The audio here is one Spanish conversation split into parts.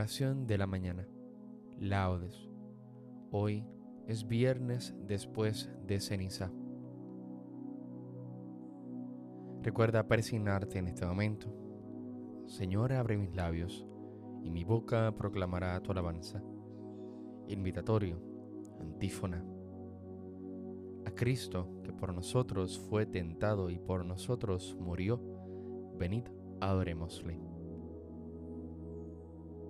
Oración de la mañana. Laudes. Hoy es viernes después de ceniza. Recuerda persignarte en este momento. Señor, abre mis labios y mi boca proclamará tu alabanza. Invitatorio, antífona. A Cristo, que por nosotros fue tentado y por nosotros murió, venid, adorémosle.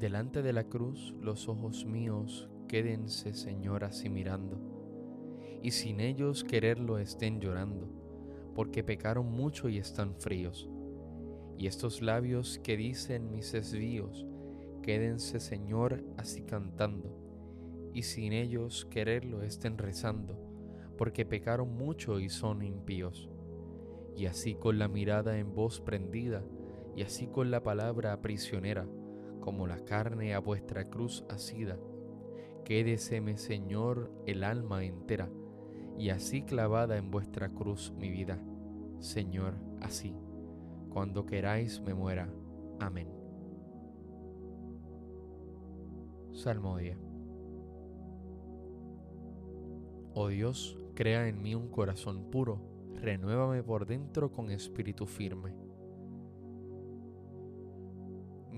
Delante de la cruz los ojos míos quédense, Señor, así mirando, y sin ellos quererlo estén llorando, porque pecaron mucho y están fríos. Y estos labios que dicen mis desvíos, quédense, Señor, así cantando, y sin ellos quererlo estén rezando, porque pecaron mucho y son impíos. Y así con la mirada en voz prendida, y así con la palabra prisionera, como la carne a vuestra cruz asida, quédeseme, Señor, el alma entera, y así clavada en vuestra cruz mi vida. Señor, así, cuando queráis me muera. Amén. Salmodia. Oh Dios, crea en mí un corazón puro, renuévame por dentro con espíritu firme.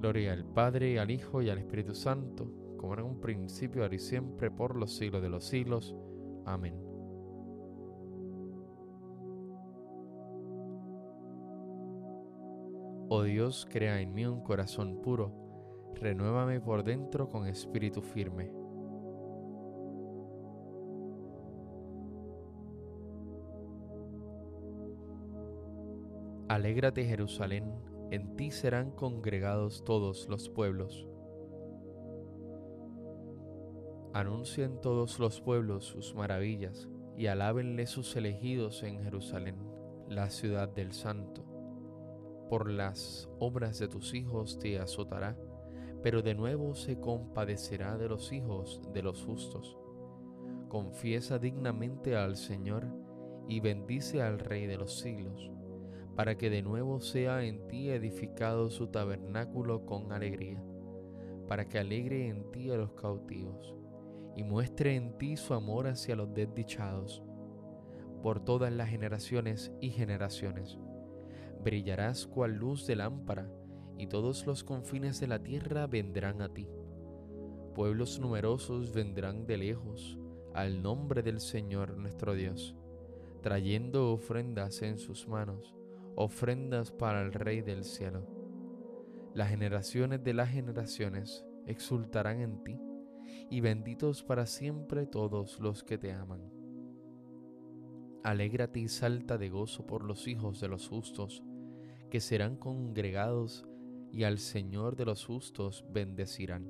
Gloria al Padre, al Hijo y al Espíritu Santo, como en un principio, ahora y siempre, por los siglos de los siglos. Amén. Oh Dios, crea en mí un corazón puro, renuévame por dentro con espíritu firme. Alégrate Jerusalén, en ti serán congregados todos los pueblos. Anuncien todos los pueblos sus maravillas y alábenle sus elegidos en Jerusalén, la ciudad del santo. Por las obras de tus hijos te azotará, pero de nuevo se compadecerá de los hijos de los justos. Confiesa dignamente al Señor y bendice al Rey de los siglos para que de nuevo sea en ti edificado su tabernáculo con alegría, para que alegre en ti a los cautivos y muestre en ti su amor hacia los desdichados, por todas las generaciones y generaciones. Brillarás cual luz de lámpara, y todos los confines de la tierra vendrán a ti. Pueblos numerosos vendrán de lejos al nombre del Señor nuestro Dios, trayendo ofrendas en sus manos ofrendas para el Rey del cielo. Las generaciones de las generaciones exultarán en ti, y benditos para siempre todos los que te aman. Alégrate y salta de gozo por los hijos de los justos, que serán congregados y al Señor de los justos bendecirán.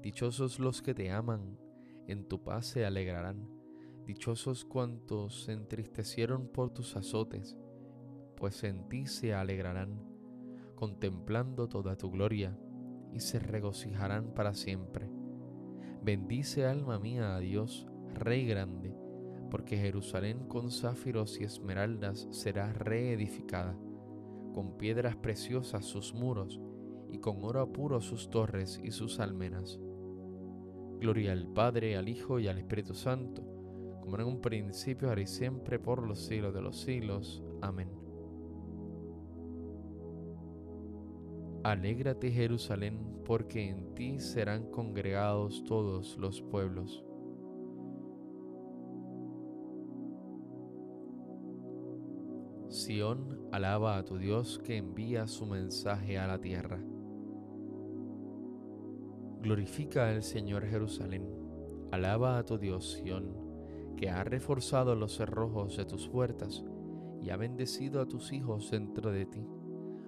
Dichosos los que te aman, en tu paz se alegrarán. Dichosos cuantos se entristecieron por tus azotes pues en ti se alegrarán, contemplando toda tu gloria, y se regocijarán para siempre. Bendice alma mía a Dios, Rey grande, porque Jerusalén con záfiros y esmeraldas será reedificada, con piedras preciosas sus muros, y con oro puro sus torres y sus almenas. Gloria al Padre, al Hijo y al Espíritu Santo, como en un principio, ahora y siempre, por los siglos de los siglos. Amén. Alégrate Jerusalén, porque en ti serán congregados todos los pueblos. Sión alaba a tu Dios que envía su mensaje a la tierra. Glorifica al Señor Jerusalén. Alaba a tu Dios Sión, que ha reforzado los cerrojos de tus puertas y ha bendecido a tus hijos dentro de ti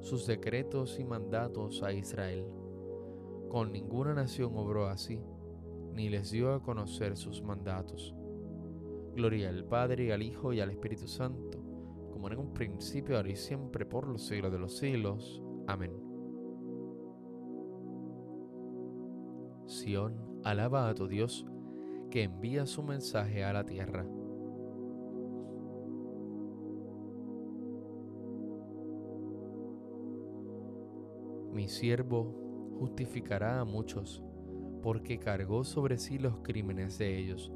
sus decretos y mandatos a Israel. Con ninguna nación obró así, ni les dio a conocer sus mandatos. Gloria al Padre, al Hijo y al Espíritu Santo, como en un principio, ahora y siempre, por los siglos de los siglos. Amén. Sión, alaba a tu Dios, que envía su mensaje a la tierra. Mi siervo justificará a muchos, porque cargó sobre sí los crímenes de ellos.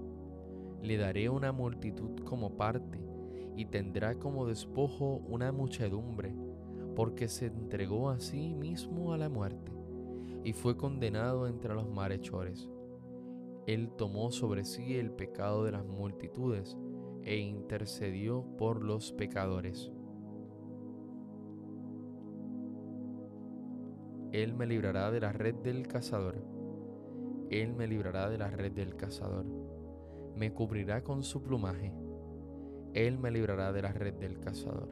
Le daré una multitud como parte, y tendrá como despojo una muchedumbre, porque se entregó a sí mismo a la muerte, y fue condenado entre los malhechores. Él tomó sobre sí el pecado de las multitudes, e intercedió por los pecadores. Él me librará de la red del cazador. Él me librará de la red del cazador. Me cubrirá con su plumaje. Él me librará de la red del cazador.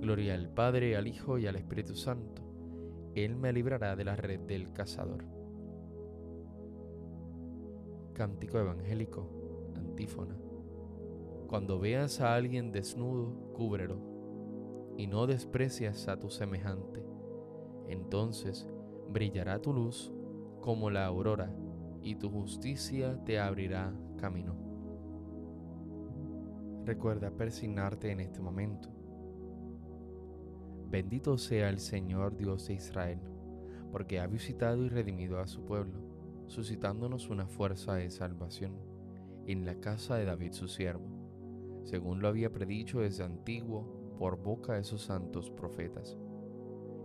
Gloria al Padre, al Hijo y al Espíritu Santo. Él me librará de la red del cazador. Cántico evangélico, antífona. Cuando veas a alguien desnudo, cúbrelo, y no desprecias a tu semejante. Entonces brillará tu luz como la aurora, y tu justicia te abrirá camino. Recuerda persignarte en este momento. Bendito sea el Señor Dios de Israel, porque ha visitado y redimido a su pueblo, suscitándonos una fuerza de salvación en la casa de David su siervo, según lo había predicho desde antiguo por boca de sus santos profetas.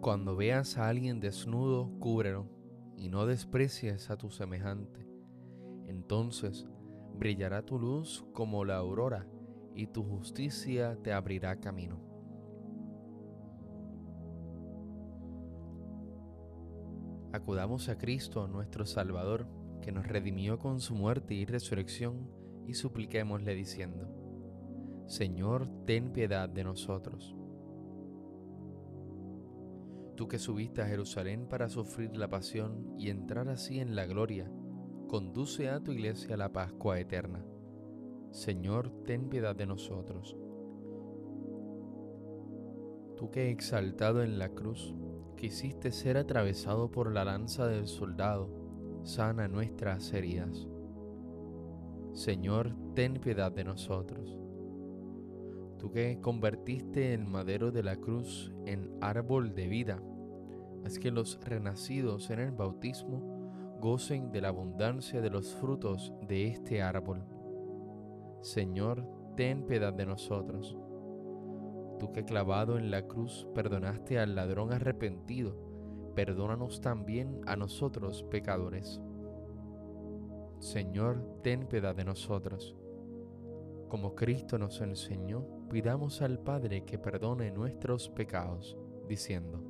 Cuando veas a alguien desnudo, cúbrelo y no desprecies a tu semejante. Entonces brillará tu luz como la aurora y tu justicia te abrirá camino. Acudamos a Cristo, nuestro Salvador, que nos redimió con su muerte y resurrección, y supliquémosle diciendo, Señor, ten piedad de nosotros tú que subiste a Jerusalén para sufrir la pasión y entrar así en la gloria, conduce a tu iglesia la Pascua eterna. Señor, ten piedad de nosotros. Tú que exaltado en la cruz, quisiste ser atravesado por la lanza del soldado, sana nuestras heridas. Señor, ten piedad de nosotros. Tú que convertiste el madero de la cruz en árbol de vida, haz que los renacidos en el bautismo gocen de la abundancia de los frutos de este árbol. Señor, ten piedad de nosotros. Tú que clavado en la cruz perdonaste al ladrón arrepentido, perdónanos también a nosotros pecadores. Señor, ten piedad de nosotros. Como Cristo nos enseñó, pidamos al Padre que perdone nuestros pecados, diciendo,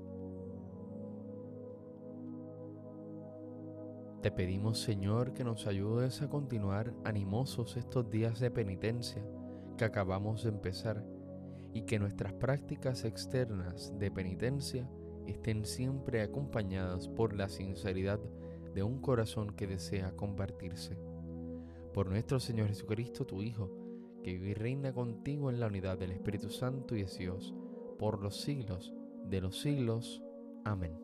Te pedimos, Señor, que nos ayudes a continuar animosos estos días de penitencia que acabamos de empezar y que nuestras prácticas externas de penitencia estén siempre acompañadas por la sinceridad de un corazón que desea convertirse. Por nuestro Señor Jesucristo, tu Hijo, que vive y reina contigo en la unidad del Espíritu Santo y es Dios, por los siglos de los siglos. Amén.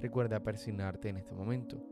Recuerda persignarte en este momento